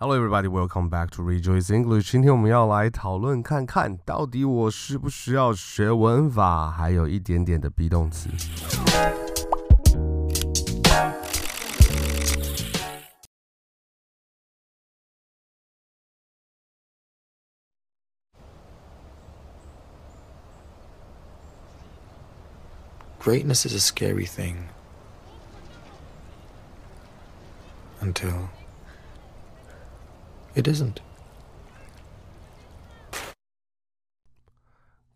Hello, everybody. Welcome back to Rejoice English. 今天我们要来讨论看看到底我需不需要学文法，还有一点点的 be 动词。Greatness is a scary thing until It isn't.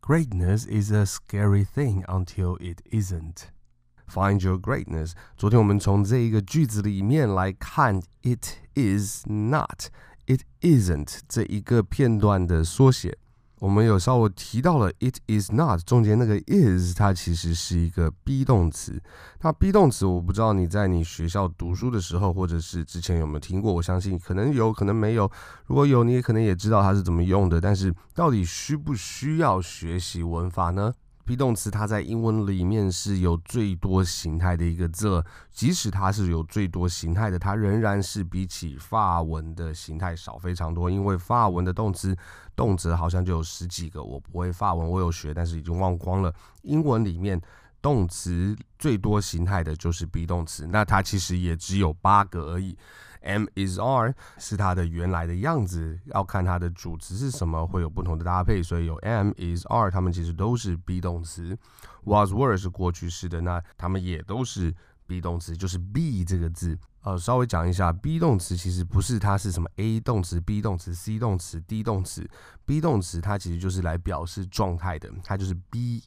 Greatness is a scary thing until it isn't. Find your greatness. 昨天我们从这一个句子里面来看，it is not, it isn't 这一个片段的缩写。 我们有稍微提到了，it is not 中间那个 is，它其实是一个 be 动词。那 be 动词，我不知道你在你学校读书的时候，或者是之前有没有听过？我相信可能有可能没有。如果有，你也可能也知道它是怎么用的。但是到底需不需要学习文法呢？be 动词它在英文里面是有最多形态的一个字，即使它是有最多形态的，它仍然是比起法文的形态少非常多。因为法文的动词动词好像就有十几个，我不会法文，我有学，但是已经忘光了。英文里面动词最多形态的就是 be 动词，那它其实也只有八个而已。Am is are 是它的原来的样子，要看它的主词是什么，会有不同的搭配，所以有 am is are，它们其实都是 be 动词。Was were 是过去式的，那它们也都是 be 动词，就是 be 这个字。呃，稍微讲一下，be 动词其实不是它是什么 A 动词、B 动词、C 动词、D 动词，be 动词它其实就是来表示状态的，它就是 be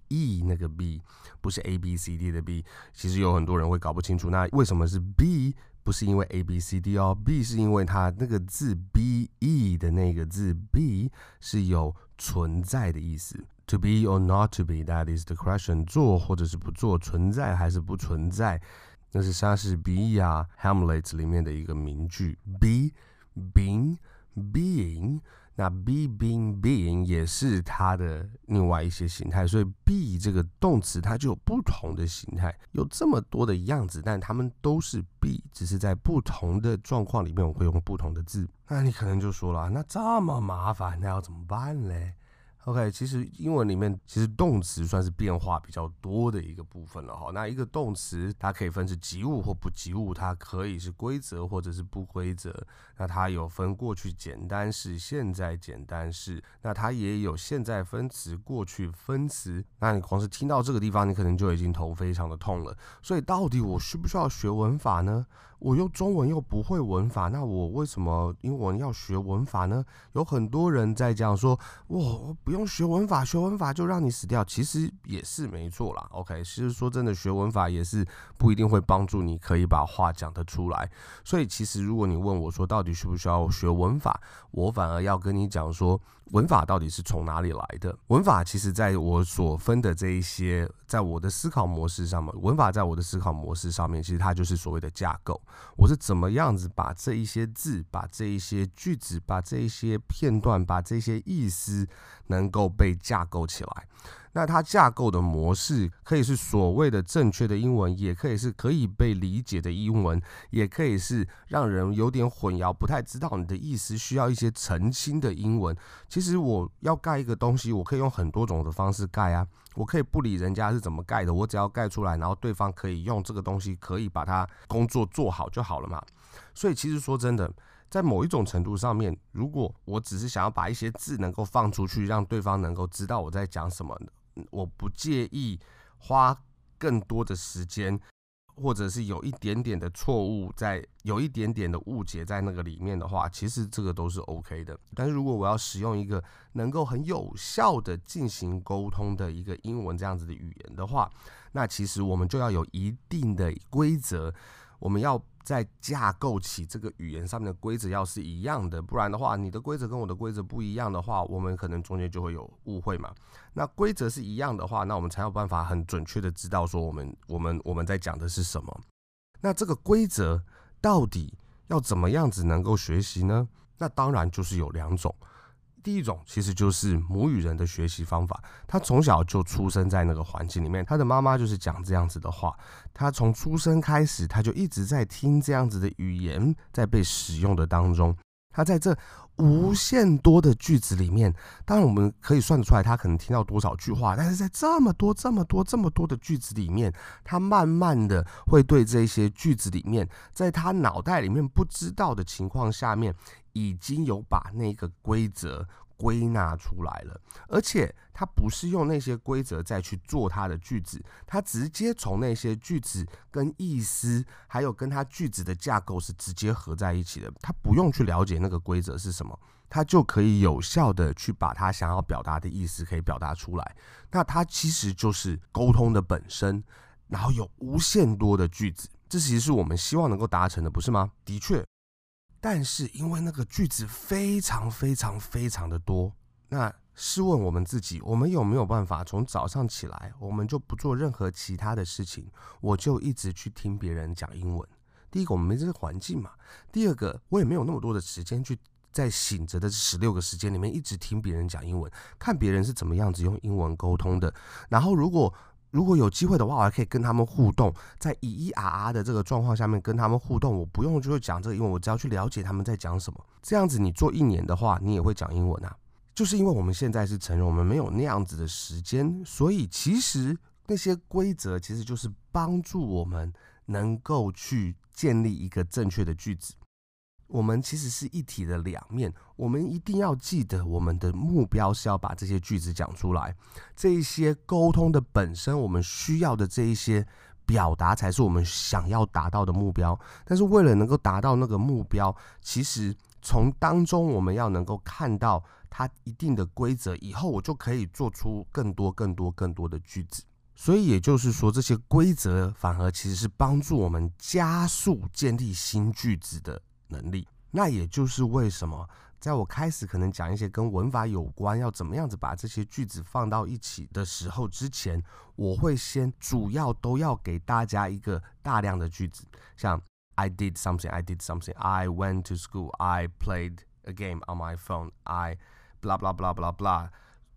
那个 be，不是 A B C D 的 B。其实有很多人会搞不清楚，那为什么是 be？不是因为 A B C D 哦，B 是因为它那个字 be 的那个字 b 是有存在的意思。To be or not to be, that is the question。做或者是不做，存在还是不存在，那是莎士比亚《Hamlet》里面的一个名句。Be, being, being。那 be being being 也是它的另外一些形态，所以 be 这个动词它就有不同的形态，有这么多的样子，但它们都是 be，只是在不同的状况里面我会用不同的字。那你可能就说了，那这么麻烦，那要怎么办嘞？OK，其实英文里面其实动词算是变化比较多的一个部分了哈。那一个动词它可以分是及物或不及物，它可以是规则或者是不规则。那它有分过去简单式、现在简单式，那它也有现在分词、过去分词。那你光是听到这个地方，你可能就已经头非常的痛了。所以到底我需不需要学文法呢？我用中文又不会文法，那我为什么英文要学文法呢？有很多人在讲说，我不用学文法，学文法就让你死掉。其实也是没错啦。OK，其实说真的，学文法也是不一定会帮助你可以把话讲得出来。所以其实如果你问我说到底需不需要学文法，我反而要跟你讲说，文法到底是从哪里来的？文法其实在我所分的这一些，在我的思考模式上面，文法在我的思考模式上面，其实它就是所谓的架构。我是怎么样子把这一些字、把这一些句子、把这一些片段、把这些意思能够被架构起来？那它架构的模式可以是所谓的正确的英文，也可以是可以被理解的英文，也可以是让人有点混淆、不太知道你的意思、需要一些澄清的英文。其实我要盖一个东西，我可以用很多种的方式盖啊。我可以不理人家是怎么盖的，我只要盖出来，然后对方可以用这个东西，可以把它工作做好就好了嘛。所以其实说真的，在某一种程度上面，如果我只是想要把一些字能够放出去，让对方能够知道我在讲什么，我不介意花更多的时间。或者是有一点点的错误在，有一点点的误解在那个里面的话，其实这个都是 OK 的。但是如果我要使用一个能够很有效的进行沟通的一个英文这样子的语言的话，那其实我们就要有一定的规则，我们要。在架构起这个语言上面的规则要是一样的，不然的话，你的规则跟我的规则不一样的话，我们可能中间就会有误会嘛。那规则是一样的话，那我们才有办法很准确的知道说我们我们我们在讲的是什么。那这个规则到底要怎么样子能够学习呢？那当然就是有两种。第一种其实就是母语人的学习方法，他从小就出生在那个环境里面，他的妈妈就是讲这样子的话，他从出生开始他就一直在听这样子的语言在被使用的当中，他在这无限多的句子里面，当然我们可以算得出来，他可能听到多少句话，但是在这么多、这么多、这么多的句子里面，他慢慢的会对这些句子里面，在他脑袋里面不知道的情况下面，已经有把那个规则。归纳出来了，而且他不是用那些规则再去做他的句子，他直接从那些句子跟意思，还有跟他句子的架构是直接合在一起的，他不用去了解那个规则是什么，他就可以有效的去把他想要表达的意思可以表达出来。那他其实就是沟通的本身，然后有无限多的句子，这其实是我们希望能够达成的，不是吗？的确。但是因为那个句子非常非常非常的多，那试问我们自己，我们有没有办法从早上起来，我们就不做任何其他的事情，我就一直去听别人讲英文？第一个，我们没这个环境嘛；第二个，我也没有那么多的时间去在醒着的十六个时间里面一直听别人讲英文，看别人是怎么样子用英文沟通的。然后如果如果有机会的话，我还可以跟他们互动，在咿咿啊啊的这个状况下面跟他们互动，我不用就是讲这个英文，我只要去了解他们在讲什么。这样子你做一年的话，你也会讲英文啊。就是因为我们现在是成人，我们没有那样子的时间，所以其实那些规则其实就是帮助我们能够去建立一个正确的句子。我们其实是一体的两面，我们一定要记得，我们的目标是要把这些句子讲出来。这一些沟通的本身，我们需要的这一些表达，才是我们想要达到的目标。但是为了能够达到那个目标，其实从当中我们要能够看到它一定的规则，以后我就可以做出更多、更多、更多的句子。所以也就是说，这些规则反而其实是帮助我们加速建立新句子的能力，那也就是为什么在我开始可能讲一些跟文法有关，要怎么样子把这些句子放到一起的时候之前，我会先主要都要给大家一个大量的句子，像 I did something, I did something, I went to school, I played a game on my phone, I blah blah blah blah blah，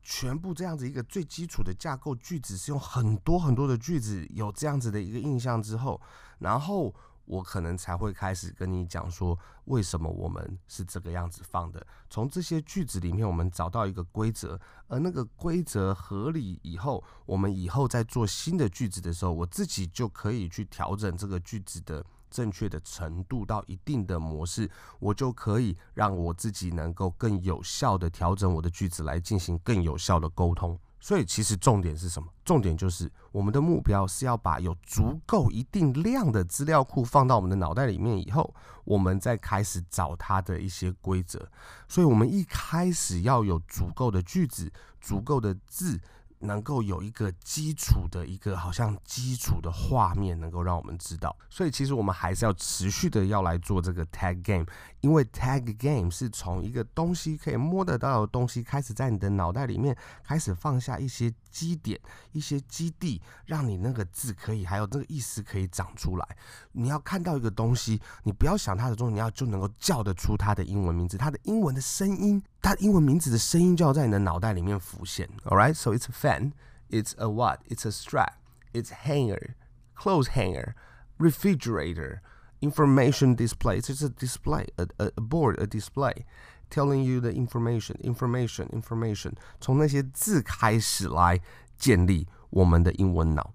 全部这样子一个最基础的架构句子是用很多很多的句子有这样子的一个印象之后，然后。我可能才会开始跟你讲说，为什么我们是这个样子放的。从这些句子里面，我们找到一个规则，而那个规则合理以后，我们以后在做新的句子的时候，我自己就可以去调整这个句子的正确的程度到一定的模式，我就可以让我自己能够更有效的调整我的句子来进行更有效的沟通。所以，其实重点是什么？重点就是我们的目标是要把有足够一定量的资料库放到我们的脑袋里面以后，我们再开始找它的一些规则。所以，我们一开始要有足够的句子、足够的字。能够有一个基础的一个好像基础的画面，能够让我们知道。所以其实我们还是要持续的要来做这个 tag game，因为 tag game 是从一个东西可以摸得到的东西开始，在你的脑袋里面开始放下一些基点、一些基地，让你那个字可以还有这个意思可以长出来。你要看到一个东西，你不要想它的中文，你要就能够叫得出它的英文名字，它的英文的声音。它英文名字的声音就要在你的脑袋里面浮现。All right, so it's a fan, it's a what? It's a strap, it's hanger, clothes hanger, refrigerator, information display. It's a display, a, a board, a display, telling you the information, information, information. 从那些字开始来建立我们的英文脑。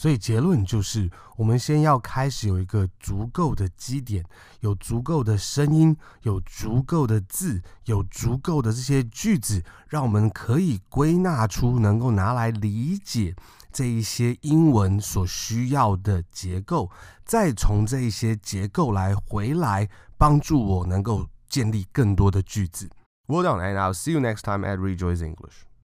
所以结论就是，我们先要开始有一个足够的基点，有足够的声音，有足够的字，有足够的这些句子，让我们可以归纳出能够拿来理解这一些英文所需要的结构，再从这一些结构来回来帮助我能够建立更多的句子。Well done, and I'll see you next time at Rejoice English.